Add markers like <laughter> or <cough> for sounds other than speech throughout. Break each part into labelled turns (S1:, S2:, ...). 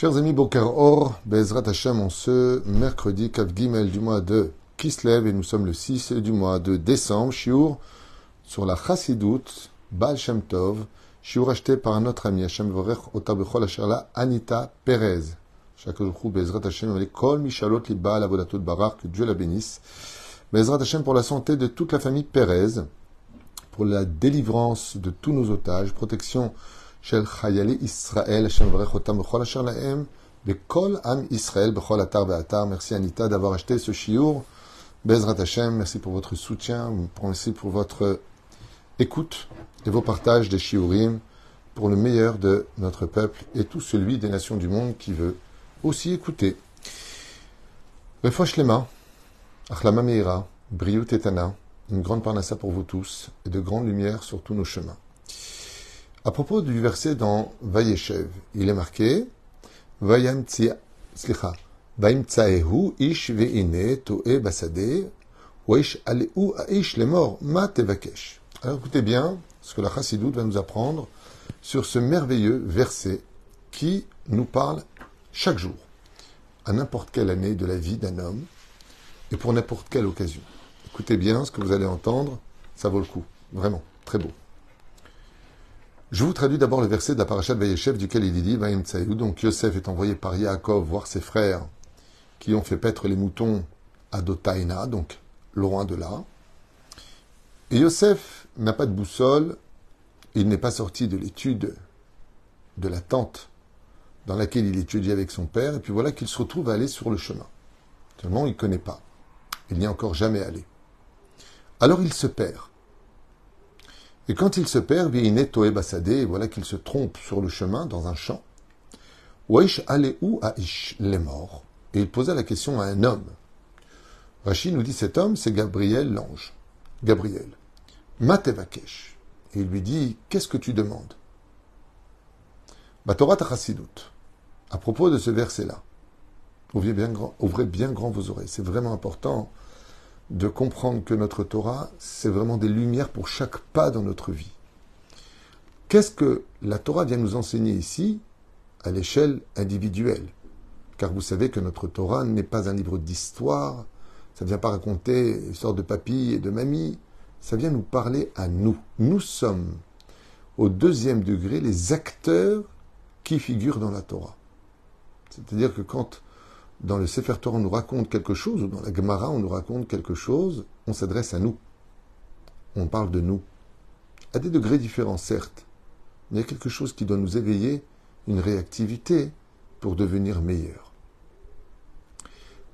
S1: Chers amis Boker Or, Bezrat Hashem, en ce mercredi 4 Gimel du mois de Kislev, et nous sommes le 6 du mois de décembre, Shiur sur la Chassidut, Baal Shem Tov, Shiur acheté par notre ami Hashem Vorech Otabechol Asherla, Anita Perez. Chaque jour, Bezrat Hashem, Kol Mishalot Liba, Avodatot Barar, que Dieu la bénisse. Bezrat Hashem pour la santé de toute la famille Perez, pour la délivrance de tous nos otages, protection של חיילי ישראל, השם מברך אותם בכל אשר להם, בכל עם ישראל, בכל אתר ואתר. Merci Anita d'avoir acheté ce chiour. Bezrat Hashem, merci pour votre soutien, merci pour votre écoute et vos partages des shiurim pour le meilleur de notre peuple et tout celui des nations du monde qui veut aussi écouter. Refosh Lema, Achlama Meira, Briut Etana, une grande parnassa pour vous tous et de grandes lumières sur tous nos chemins. À propos du verset dans Vayeshev, il est marqué Vayam ish ve'ine to'e basade ish aleu aish lemor ma tevakesh. Alors écoutez bien ce que la Chassidoute va nous apprendre sur ce merveilleux verset qui nous parle chaque jour, à n'importe quelle année de la vie d'un homme et pour n'importe quelle occasion. Écoutez bien ce que vous allez entendre, ça vaut le coup, vraiment, très beau. Je vous traduis d'abord le verset de la parachat de duquel il dit Donc Yosef est envoyé par Yaakov voir ses frères qui ont fait paître les moutons à Dotaina, donc loin de là. Et Yosef n'a pas de boussole, il n'est pas sorti de l'étude de la tente dans laquelle il étudiait avec son père, et puis voilà qu'il se retrouve à aller sur le chemin. Seulement, il ne connaît pas. Il n'y est encore jamais allé. Alors il se perd. Et quand il se perd, Toé Bassadé, voilà qu'il se trompe sur le chemin dans un champ. Waish où Aish les morts? Et il posa la question à un homme. Rachid nous dit cet homme, c'est Gabriel l'ange. Gabriel. Matevakesh. Et il lui dit Qu'est-ce que tu demandes? Torah À propos de ce verset-là, ouvrez bien grand vos oreilles. C'est vraiment important de comprendre que notre Torah, c'est vraiment des lumières pour chaque pas dans notre vie. Qu'est-ce que la Torah vient nous enseigner ici à l'échelle individuelle? Car vous savez que notre Torah n'est pas un livre d'histoire, ça ne vient pas raconter l'histoire de papy et de mamie, ça vient nous parler à nous. Nous sommes au deuxième degré les acteurs qui figurent dans la Torah. C'est-à-dire que quand dans le Sefer Torah, on nous raconte quelque chose, ou dans la Gemara, on nous raconte quelque chose, on s'adresse à nous. On parle de nous. À des degrés différents, certes, mais il y a quelque chose qui doit nous éveiller une réactivité pour devenir meilleur.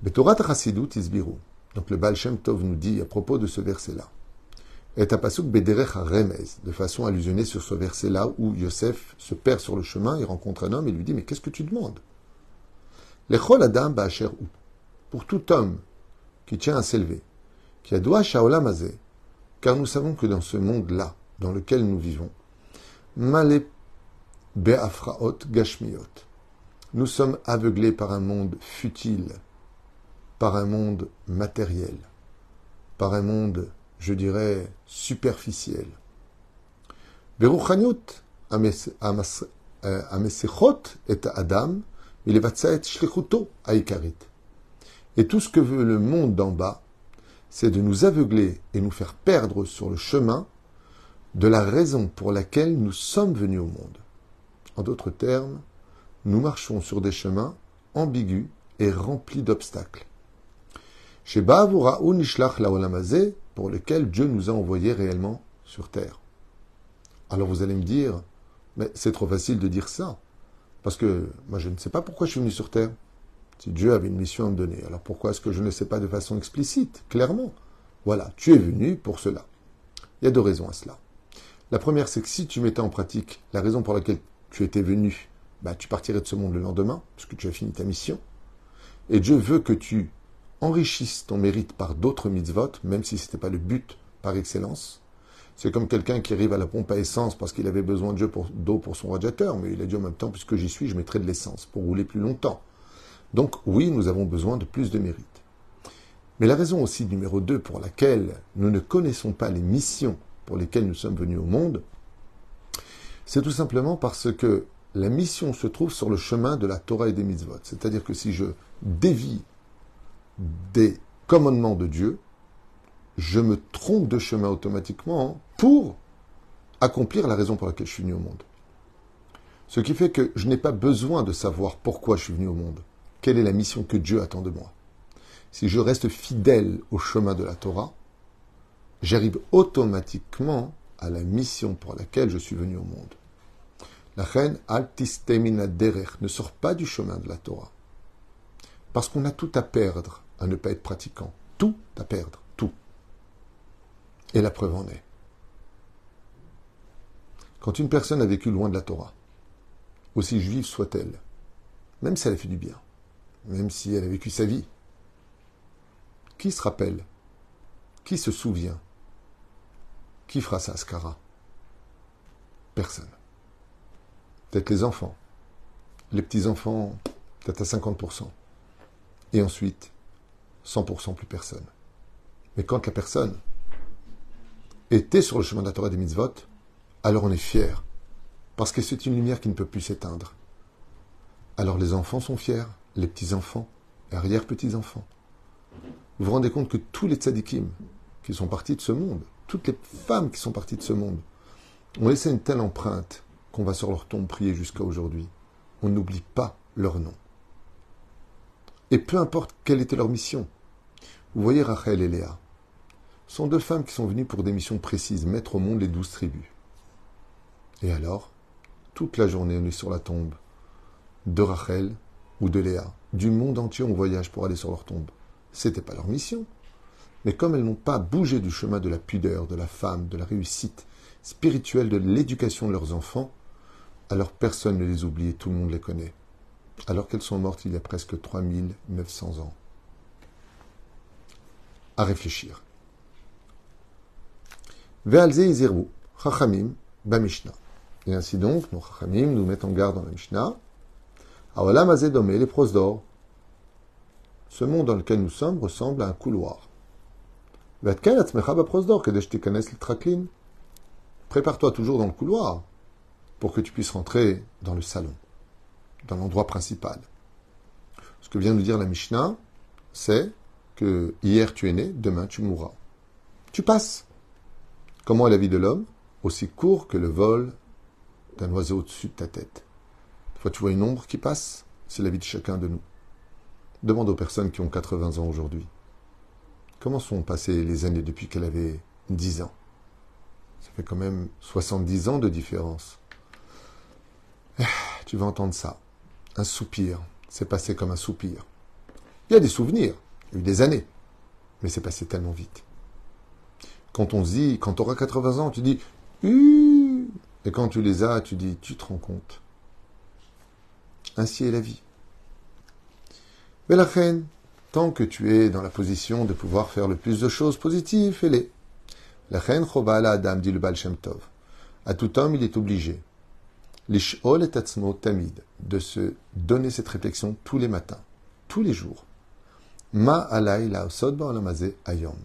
S1: Betorat Chasidut Isbiru. Donc le Baal Tov nous dit à propos de ce verset-là. Et pasuk bederech remez, de façon allusionnée sur ce verset-là où Yosef se perd sur le chemin, il rencontre un homme et lui dit Mais qu'est-ce que tu demandes? Adam ba'asher ou. Pour tout homme qui tient à s'élever, qui a doua shaolam car nous savons que dans ce monde-là, dans lequel nous vivons, malé be'afraot gashmiot, nous sommes aveuglés par un monde futile, par un monde matériel, par un monde, je dirais, superficiel. Beruchaniot amesechot et adam Et tout ce que veut le monde d'en bas, c'est de nous aveugler et nous faire perdre sur le chemin de la raison pour laquelle nous sommes venus au monde. En d'autres termes, nous marchons sur des chemins ambigus et remplis d'obstacles. Chez ou Nishlach Laolamazé, pour lequel Dieu nous a envoyés réellement sur terre. Alors vous allez me dire, mais c'est trop facile de dire ça. Parce que moi, je ne sais pas pourquoi je suis venu sur Terre. Si Dieu avait une mission à me donner, alors pourquoi est-ce que je ne sais pas de façon explicite, clairement? Voilà, tu es venu pour cela. Il y a deux raisons à cela. La première, c'est que si tu mettais en pratique la raison pour laquelle tu étais venu, bah, tu partirais de ce monde le lendemain, puisque tu as fini ta mission. Et Dieu veut que tu enrichisses ton mérite par d'autres mitzvot, même si ce n'était pas le but par excellence. C'est comme quelqu'un qui arrive à la pompe à essence parce qu'il avait besoin d'eau pour, son radiateur, mais il a dit en même temps, puisque j'y suis, je mettrai de l'essence pour rouler plus longtemps. Donc oui, nous avons besoin de plus de mérite. Mais la raison aussi numéro 2 pour laquelle nous ne connaissons pas les missions pour lesquelles nous sommes venus au monde, c'est tout simplement parce que la mission se trouve sur le chemin de la Torah et des mitzvot. C'est-à-dire que si je dévie des commandements de Dieu, je me trompe de chemin automatiquement pour accomplir la raison pour laquelle je suis venu au monde. Ce qui fait que je n'ai pas besoin de savoir pourquoi je suis venu au monde. Quelle est la mission que Dieu attend de moi? Si je reste fidèle au chemin de la Torah, j'arrive automatiquement à la mission pour laquelle je suis venu au monde. La reine Altistemina Derech ne sort pas du chemin de la Torah. Parce qu'on a tout à perdre à ne pas être pratiquant. Tout à perdre. Et la preuve en est. Quand une personne a vécu loin de la Torah, aussi juive soit-elle, même si elle a fait du bien, même si elle a vécu sa vie, qui se rappelle Qui se souvient Qui fera sa askara Personne. Peut-être les enfants. Les petits-enfants, peut-être à 50%. Et ensuite, 100% plus personne. Mais quand la personne était sur le chemin de la Torah des mitzvot, alors on est fier. Parce que c'est une lumière qui ne peut plus s'éteindre. Alors les enfants sont fiers, les petits-enfants, les arrière-petits-enfants. Vous vous rendez compte que tous les tzadikim qui sont partis de ce monde, toutes les femmes qui sont parties de ce monde, ont laissé une telle empreinte qu'on va sur leur tombe prier jusqu'à aujourd'hui. On n'oublie pas leur nom. Et peu importe quelle était leur mission. Vous voyez Rachel et Léa. Sont deux femmes qui sont venues pour des missions précises, mettre au monde les douze tribus. Et alors, toute la journée, on est sur la tombe de Rachel ou de Léa. Du monde entier, on voyage pour aller sur leur tombe. C'était pas leur mission. Mais comme elles n'ont pas bougé du chemin de la pudeur, de la femme, de la réussite spirituelle, de l'éducation de leurs enfants, alors personne ne les oublie et tout le monde les connaît. Alors qu'elles sont mortes il y a presque 3900 ans. À réfléchir. Chachamim. Et ainsi donc, nos chachamim nous mettent en garde dans la Mishnah. Ce monde dans lequel nous sommes ressemble à un couloir. Prépare-toi toujours dans le couloir pour que tu puisses rentrer dans le salon, dans l'endroit principal. Ce que vient de dire la Mishnah, c'est que hier tu es né, demain tu mourras. Tu passes. Comment est la vie de l'homme Aussi court que le vol d'un oiseau au-dessus de ta tête? Des fois tu vois une ombre qui passe, c'est la vie de chacun de nous. Demande aux personnes qui ont 80 ans aujourd'hui. Comment sont passées les années depuis qu'elle avait 10 ans? Ça fait quand même 70 ans de différence. Eh, tu vas entendre ça. Un soupir. C'est passé comme un soupir. Il y a des souvenirs. Il y a eu des années. Mais c'est passé tellement vite. Quand on dit, quand tu auras 80 ans, tu dis, et quand tu les as, tu dis, tu te rends compte. Ainsi est la vie. Mais la reine, tant que tu es dans la position de pouvoir faire le plus de choses positives, fais-les. La reine la Adam, dit le Baal Shem. À tout homme, il est obligé L'ishol et tamid, de se donner cette réflexion tous les matins, tous les jours. Ma alay la ayom.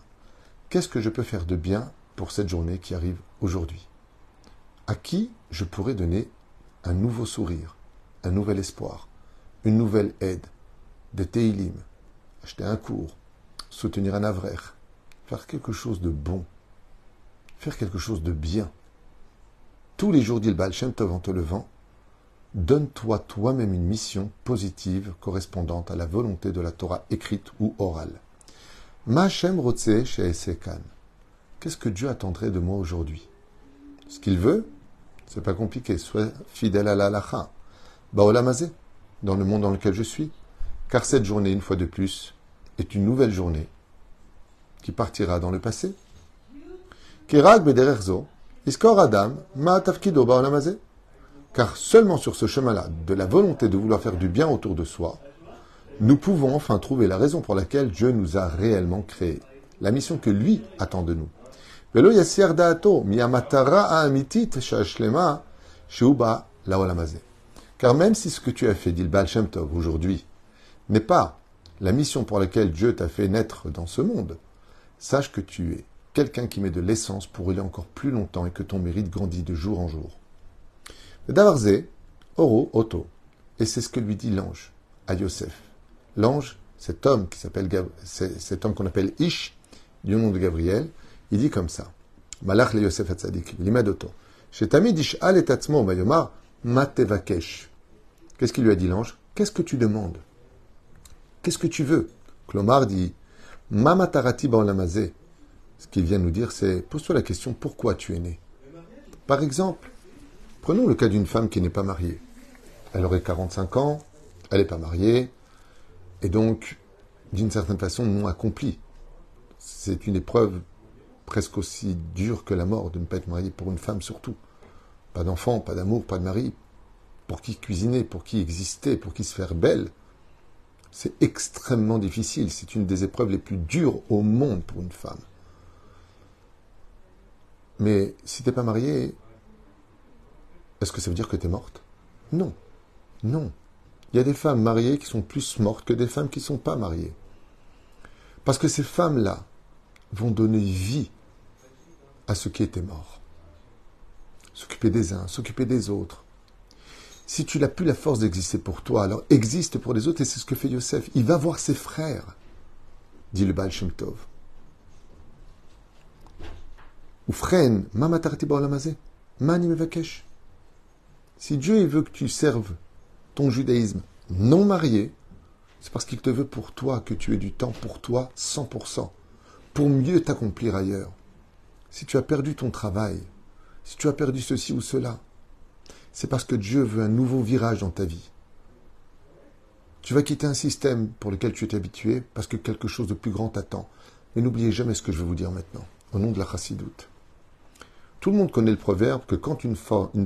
S1: Qu'est-ce que je peux faire de bien pour cette journée qui arrive aujourd'hui? À qui je pourrais donner un nouveau sourire, un nouvel espoir, une nouvelle aide, des teilim, acheter un cours, soutenir un avrer, faire quelque chose de bon, faire quelque chose de bien? Tous les jours, dit le Baal Shem Tov en te levant, donne-toi toi-même une mission positive correspondante à la volonté de la Torah écrite ou orale. Ma Shem Rotse Sheesekan. Qu'est-ce que Dieu attendrait de moi aujourd'hui? Ce qu'il veut, c'est pas compliqué. Sois fidèle à la. Baolamazé, dans le monde dans lequel je suis. Car cette journée, une fois de plus, est une nouvelle journée qui partira dans le passé. Kirag Bedererzo, Adam, ma Car seulement sur ce chemin-là, de la volonté de vouloir faire du bien autour de soi, nous pouvons enfin trouver la raison pour laquelle Dieu nous a réellement créés. La mission que lui attend de nous. Car même si ce que tu as fait, dit le Baal Tov, aujourd'hui, n'est pas la mission pour laquelle Dieu t'a fait naître dans ce monde, sache que tu es quelqu'un qui met de l'essence pour rouler encore plus longtemps et que ton mérite grandit de jour en jour. Et c'est ce que lui dit l'ange à Yosef. L'ange, cet homme qui s'appelle cet homme qu'on appelle Ish, du nom de Gabriel, il dit comme ça. Malach le Yosef Hatzadik, l'Imadoto. Et. Qu'est-ce qu'il lui a dit l'ange? Qu'est-ce que tu demandes? Qu'est-ce que tu veux? Clomar dit Mamatarati lamazé. Ce qu'il vient nous dire, c'est pose-toi la question pourquoi tu es né? Par exemple, prenons le cas d'une femme qui n'est pas mariée. Elle aurait 45 ans, elle n'est pas mariée, et donc, d'une certaine façon, non accomplie. C'est une épreuve presque aussi dure que la mort de ne pas être mariée pour une femme surtout. Pas d'enfant, pas d'amour, pas de mari. Pour qui cuisiner, pour qui exister, pour qui se faire belle. C'est extrêmement difficile. C'est une des épreuves les plus dures au monde pour une femme. Mais si t'es pas mariée, est-ce que ça veut dire que tu es morte? Non. Non. Il y a des femmes mariées qui sont plus mortes que des femmes qui ne sont pas mariées. Parce que ces femmes-là vont donner vie à ceux qui étaient morts. S'occuper des uns, s'occuper des autres. Si tu n'as plus la force d'exister pour toi, alors existe pour les autres, et c'est ce que fait Yosef. Il va voir ses frères, dit le Baal Shem Tov. Ou freine, Si Dieu veut que tu serves judaïsme non marié, c'est parce qu'il te veut pour toi que tu aies du temps pour toi 100%, pour mieux t'accomplir ailleurs. Si tu as perdu ton travail, si tu as perdu ceci ou cela, c'est parce que Dieu veut un nouveau virage dans ta vie. Tu vas quitter un système pour lequel tu es habitué parce que quelque chose de plus grand t'attend. Mais n'oubliez jamais ce que je vais vous dire maintenant, au nom de la chassidoute. Tout le monde connaît le proverbe que quand une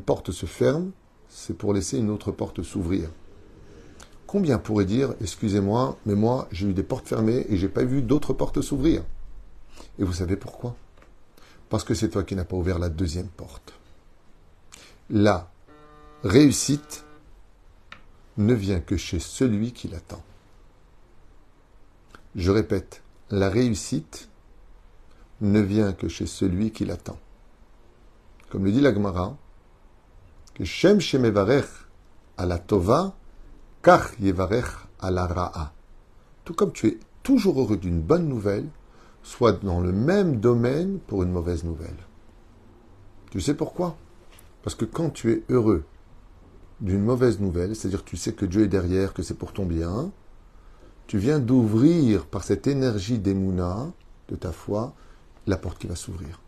S1: porte se ferme, c'est pour laisser une autre porte s'ouvrir. Combien pourrait dire, excusez-moi, mais moi j'ai eu des portes fermées et j'ai pas vu d'autres portes s'ouvrir Et vous savez pourquoi? Parce que c'est toi qui n'as pas ouvert la deuxième porte. La réussite ne vient que chez celui qui l'attend. Je répète, la réussite ne vient que chez celui qui l'attend. Comme le dit la Gemara, que Shem Shemevarech à la Tova, Kach Yevarech à Ra'a. Tout comme tu es toujours heureux d'une bonne nouvelle, soit dans le même domaine pour une mauvaise nouvelle. Tu sais pourquoi? Parce que quand tu es heureux d'une mauvaise nouvelle, c'est-à-dire tu sais que Dieu est derrière, que c'est pour ton bien, tu viens d'ouvrir par cette énergie d'Emouna, de ta foi, la porte qui va s'ouvrir.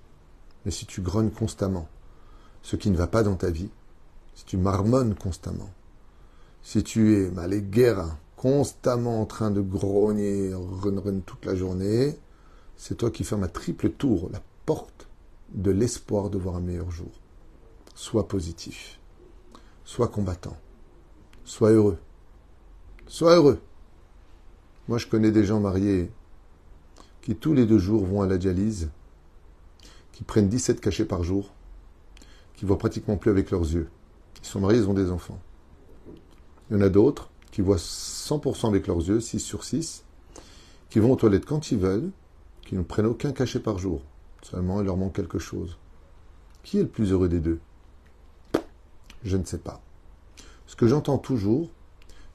S1: Mais si tu grognes constamment ce qui ne va pas dans ta vie, si tu marmonnes constamment, si tu es mal guerre constamment en train de grogner, run run toute la journée, c'est toi qui fermes à triple tour la porte de l'espoir de voir un meilleur jour. Sois positif, sois combattant, sois heureux, sois heureux. Moi, je connais des gens mariés qui tous les deux jours vont à la dialyse, qui prennent 17 cachets par jour, qui voient pratiquement plus avec leurs yeux. Ils sont mariés, ils ont des enfants. Il y en a d'autres qui voient 100% avec leurs yeux, 6 sur 6, qui vont aux toilettes quand ils veulent, qui ne prennent aucun cachet par jour. Seulement, il leur manque quelque chose. Qui est le plus heureux des deux? Je ne sais pas. Ce que j'entends toujours,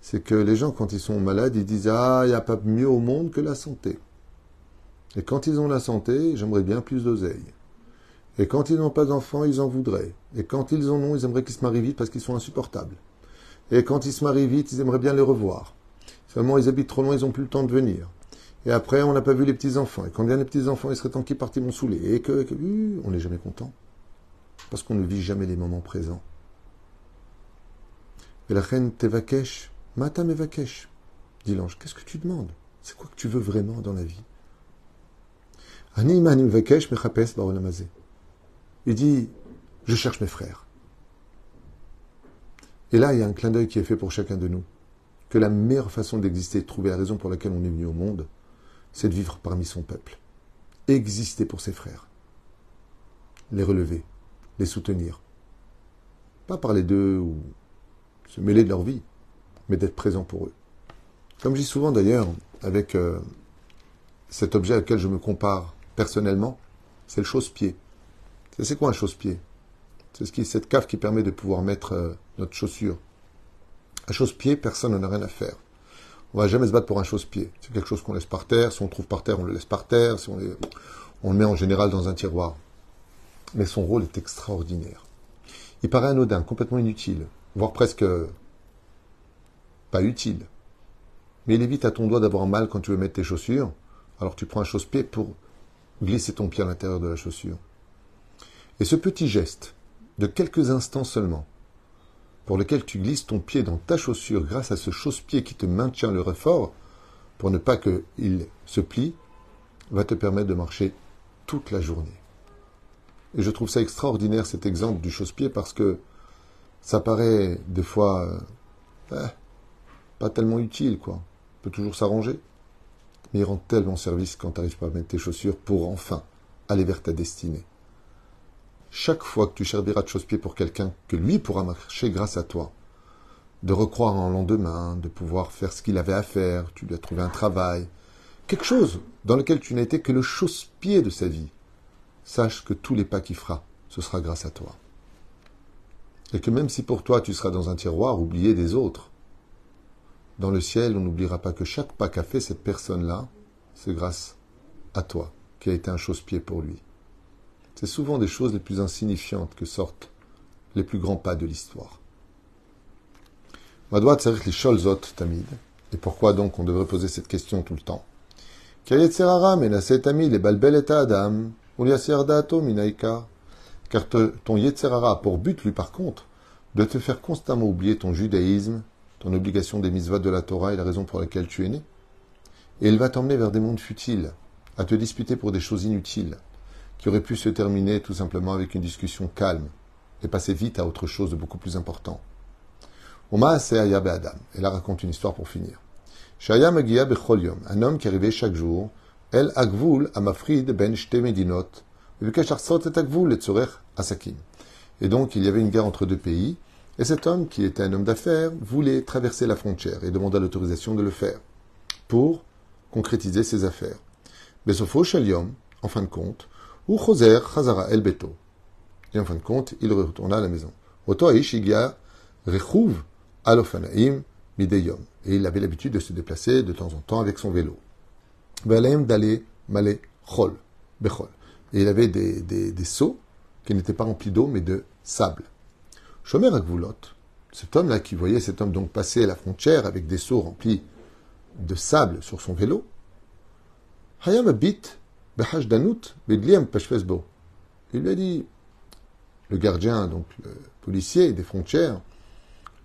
S1: c'est que les gens, quand ils sont malades, ils disent Ah, il n'y a pas mieux au monde que la santé. Et quand ils ont la santé, j'aimerais bien plus d'oseille. Et quand ils n'ont pas d'enfants, ils en voudraient. Et quand ils en ont, ils aimeraient qu'ils se marient vite parce qu'ils sont insupportables. Et quand ils se marient vite, ils aimeraient bien les revoir. Seulement, ils habitent trop loin, ils n'ont plus le temps de venir. Et après, on n'a pas vu les petits-enfants. Et quand viennent les petits-enfants, il serait temps qu'ils partent, ils m'ont saoulé. Et que, on n'est jamais content. Parce qu'on ne vit jamais les moments présents. Et la reine Tevakesh, Mata Mevakesh, dit l'ange, qu'est-ce que tu demandes? C'est quoi que tu veux vraiment dans la vie Ani Mevakesh Mechapes Baolamazé. Il dit, je cherche mes frères. Et là, il y a un clin d'œil qui est fait pour chacun de nous. Que la meilleure façon d'exister, de trouver la raison pour laquelle on est venu au monde, c'est de vivre parmi son peuple. Exister pour ses frères. Les relever, les soutenir. Pas parler d'eux ou se mêler de leur vie, mais d'être présent pour eux. Comme je dis souvent d'ailleurs, avec euh, cet objet auquel je me compare personnellement, c'est le chausse-pied. C'est quoi un chausse-pied? C'est ce qui, cette cave qui permet de pouvoir mettre euh, notre chaussure Un chausse-pied, personne n'en a rien à faire. On va jamais se battre pour un chausse-pied. C'est quelque chose qu'on laisse par terre. Si on le trouve par terre, on le laisse par terre. Si on, on le met en général dans un tiroir. Mais son rôle est extraordinaire. Il paraît anodin, complètement inutile, voire presque pas utile. Mais il évite à ton doigt d'avoir mal quand tu veux mettre tes chaussures. Alors tu prends un chausse-pied pour glisser ton pied à l'intérieur de la chaussure. Et ce petit geste, de quelques instants seulement, pour lequel tu glisses ton pied dans ta chaussure grâce à ce chausse-pied qui te maintient le réfort, pour ne pas qu'il se plie, va te permettre de marcher toute la journée. Et je trouve ça extraordinaire cet exemple du chausse-pied parce que ça paraît des fois euh, eh, pas tellement utile, quoi. On peut toujours s'arranger. Mais il rend tellement service quand tu n'arrives pas à mettre tes chaussures pour enfin aller vers ta destinée. Chaque fois que tu serviras de chausse-pied pour quelqu'un, que lui pourra marcher grâce à toi, de recroire en lendemain, de pouvoir faire ce qu'il avait à faire, tu lui as trouvé un travail, quelque chose dans lequel tu n'as été que le chausse-pied de sa vie, sache que tous les pas qu'il fera, ce sera grâce à toi. Et que même si pour toi tu seras dans un tiroir oublié des autres, dans le ciel, on n'oubliera pas que chaque pas qu'a fait cette personne-là, c'est grâce à toi, qui a été un chausse-pied pour lui. C'est souvent des choses les plus insignifiantes que sortent les plus grands pas de l'histoire. tamid. Et pourquoi donc on devrait poser cette question tout le temps? Car ton Yetzerara a pour but, lui par contre, de te faire constamment oublier ton judaïsme, ton obligation des mitzvahs de la Torah et la raison pour laquelle tu es né. Et il va t'emmener vers des mondes futiles, à te disputer pour des choses inutiles, qui auraient pu se terminer tout simplement avec une discussion calme et passer vite à autre chose de beaucoup plus important. Oma Adam. Et là raconte une histoire pour finir. Shaya Bechol un homme qui arrivait chaque jour, El Agvul Amafrid Ben Medinot, Asakim. Et donc il y avait une guerre entre deux pays, et cet homme, qui était un homme d'affaires, voulait traverser la frontière et demanda l'autorisation de le faire pour concrétiser ses affaires. Besofo Shaliom, en fin de compte, ou El Beto. Et en fin de compte, il retourna à la maison. Alofanaim Mideyom. Et il avait l'habitude de se déplacer de temps en temps avec son vélo. D'aller Malé Chol. Bechol. Et il avait des, des, des seaux qui n'étaient pas remplis d'eau, mais de sable. Shomer Agvulot, cet homme-là qui voyait cet homme donc passer la frontière avec des seaux remplis de sable sur son vélo, Hayam Abit il lui a dit, le gardien, donc le policier des frontières,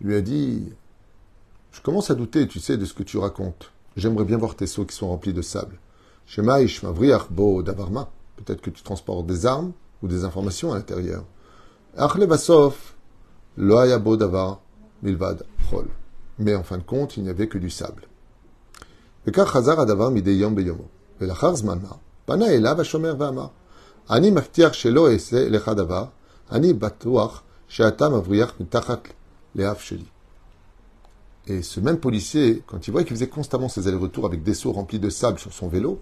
S1: lui a dit Je commence à douter, tu sais, de ce que tu racontes. J'aimerais bien voir tes seaux qui sont remplis de sable. bo davarma. Peut-être que tu transportes des armes ou des informations à l'intérieur. lo davar milvad chol. Mais en fin de compte, il n'y avait que du sable. adavar mideyom beyomo. פנה אליו השומר ואמר, אני מבטיח שלא אעשה לך דבר, אני בטוח שאתה מבריח מתחת לאף שלי. Et ce même policier, quand il voit qu'il faisait constamment ses allers-retours avec des seaux remplis de sable sur son vélo,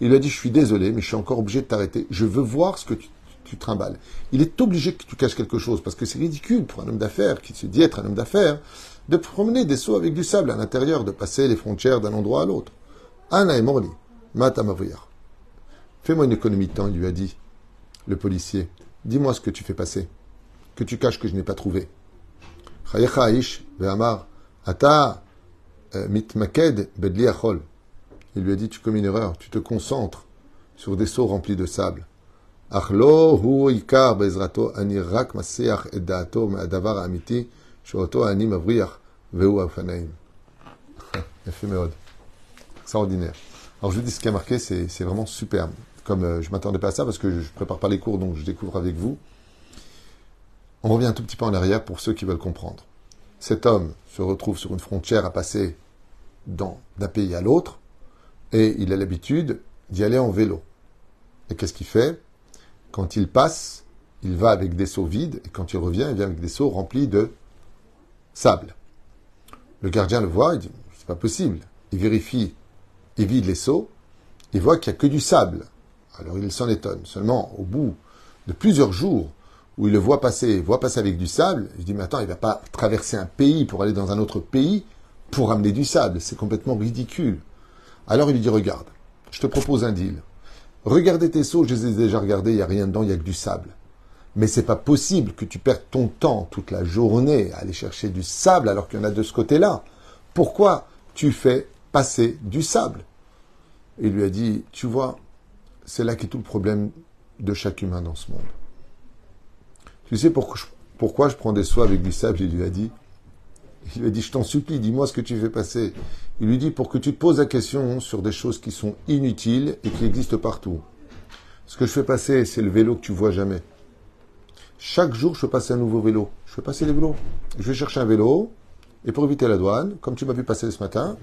S1: il lui a dit, je suis désolé, mais je suis encore obligé de t'arrêter. Je veux voir ce que tu, tu trimbales. Il est obligé que tu caches quelque chose, parce que c'est ridicule pour un homme d'affaires, qui se dit être un homme d'affaires, de promener des seaux avec du sable à l'intérieur, de passer les frontières d'un endroit à l'autre. Anna et Morli, mata Fais-moi une économie de temps, il lui a dit. Le policier, dis-moi ce que tu fais passer, que tu caches que je n'ai pas trouvé. euh, Il lui a dit, tu commets une erreur, tu te concentres sur des seaux remplis de sable. Achlo hu. <laughs> Extraordinaire. Alors je vous dis ce qui a marqué, c'est vraiment superbe comme euh, je m'attendais pas à ça parce que je prépare pas les cours, donc je découvre avec vous. On revient un tout petit peu en arrière pour ceux qui veulent comprendre. Cet homme se retrouve sur une frontière à passer d'un pays à l'autre, et il a l'habitude d'y aller en vélo. Et qu'est-ce qu'il fait? Quand il passe, il va avec des seaux vides, et quand il revient, il vient avec des seaux remplis de sable. Le gardien le voit, il dit, c'est pas possible. Il vérifie, il vide les seaux, il voit qu'il n'y a que du sable. Alors il s'en étonne. Seulement, au bout de plusieurs jours où il le voit passer, il voit passer avec du sable, je dis, mais attends, il va pas traverser un pays pour aller dans un autre pays pour amener du sable. C'est complètement ridicule. Alors il lui dit, regarde, je te propose un deal. Regardez tes seaux, je les ai déjà regardés, il n'y a rien dedans, il n'y a que du sable. Mais c'est pas possible que tu perdes ton temps toute la journée à aller chercher du sable alors qu'il y en a de ce côté-là. Pourquoi tu fais passer du sable? Il lui a dit, tu vois, c'est là qu'est tout le problème de chaque humain dans ce monde. Tu sais pourquoi je, prends des soies avec du sable Il lui a dit. Il lui a dit, je t'en supplie, dis-moi ce que tu fais passer. Il lui dit, pour que tu te poses la question sur des choses qui sont inutiles et qui existent partout. Ce que je fais passer, c'est le vélo que tu vois jamais. Chaque jour, je fais passer un nouveau vélo. Je fais passer les vélos. Je vais chercher un vélo, et pour éviter la douane, comme tu m'as vu passer ce matin,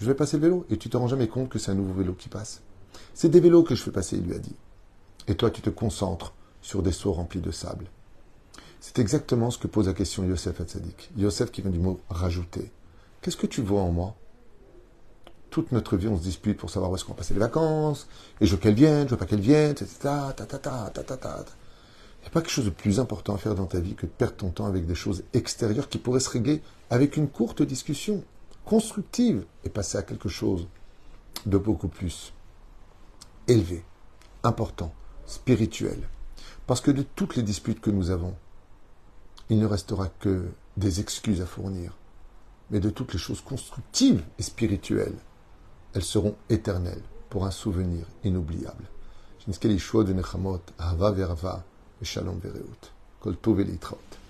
S1: je vais passer le vélo. Et tu te rends jamais compte que c'est un nouveau vélo qui passe. C'est des vélos que je fais passer, il lui a dit. Et toi, tu te concentres sur des seaux remplis de sable. C'est exactement ce que pose la question Yosef Hatzadik. Yosef qui vient du mot rajouter. Qu'est-ce que tu vois en moi? Toute notre vie, on se dispute pour savoir où est-ce qu'on va passer les vacances, et je veux qu'elle vienne, je veux pas qu'elle vienne, etc. Ta, ta, ta, ta, ta. Il n'y a pas quelque chose de plus important à faire dans ta vie que de perdre ton temps avec des choses extérieures qui pourraient se régler avec une courte discussion constructive et passer à quelque chose de beaucoup plus élevé, important, spirituel. Parce que de toutes les disputes que nous avons, il ne restera que des excuses à fournir. Mais de toutes les choses constructives et spirituelles, elles seront éternelles pour un souvenir inoubliable. de Nechamot, Ahava Verava, ושלום ורעות. כל טוב ולהתראות.